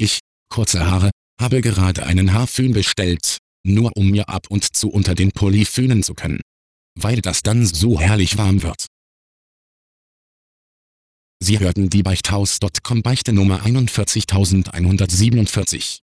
Ich, kurze Haare, habe gerade einen Haarföhn bestellt, nur um mir ab und zu unter den Pulli föhnen zu können. Weil das dann so herrlich warm wird. Sie hörten die Beichthaus.com Beichte Nummer 41147.